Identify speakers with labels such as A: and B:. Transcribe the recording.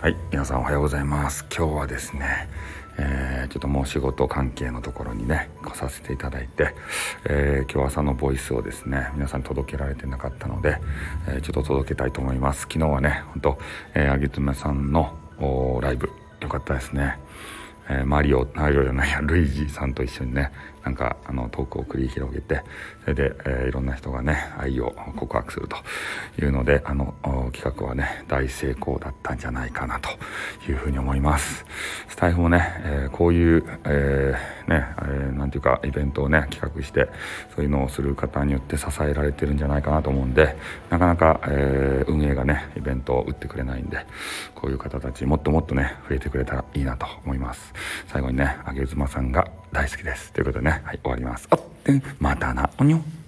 A: はい皆さんおはようございます。今日はですね、えー、ちょっともう仕事関係のところにね来させていただいて、えー、今日朝のボイスをですね皆さんに届けられてなかったので、えー、ちょっと届けたいと思います。昨日はねほんと、えー、あげつめさんのライブ。よかったですね。えー、マリオマリオじゃないやルイージさんと一緒にねなんかあのトークを繰り広げてそれで、えー、いろんな人がね愛を告白するというのであの企画はね大成功だったんじゃないかなというふうに思います。スタイフもね、えー、こういう、えー、ね、ていうかイベントをね企画してそういうのをする方によって支えられてるんじゃないかなと思うんでなかなか、えー、運営がねイベントを打ってくれないんでこういう方たちもっともっとね増えてくれたらいいなと思います最後にね、あげずまさんが大好きです。ということでね、はい、終わります。あってまたな、おにょ。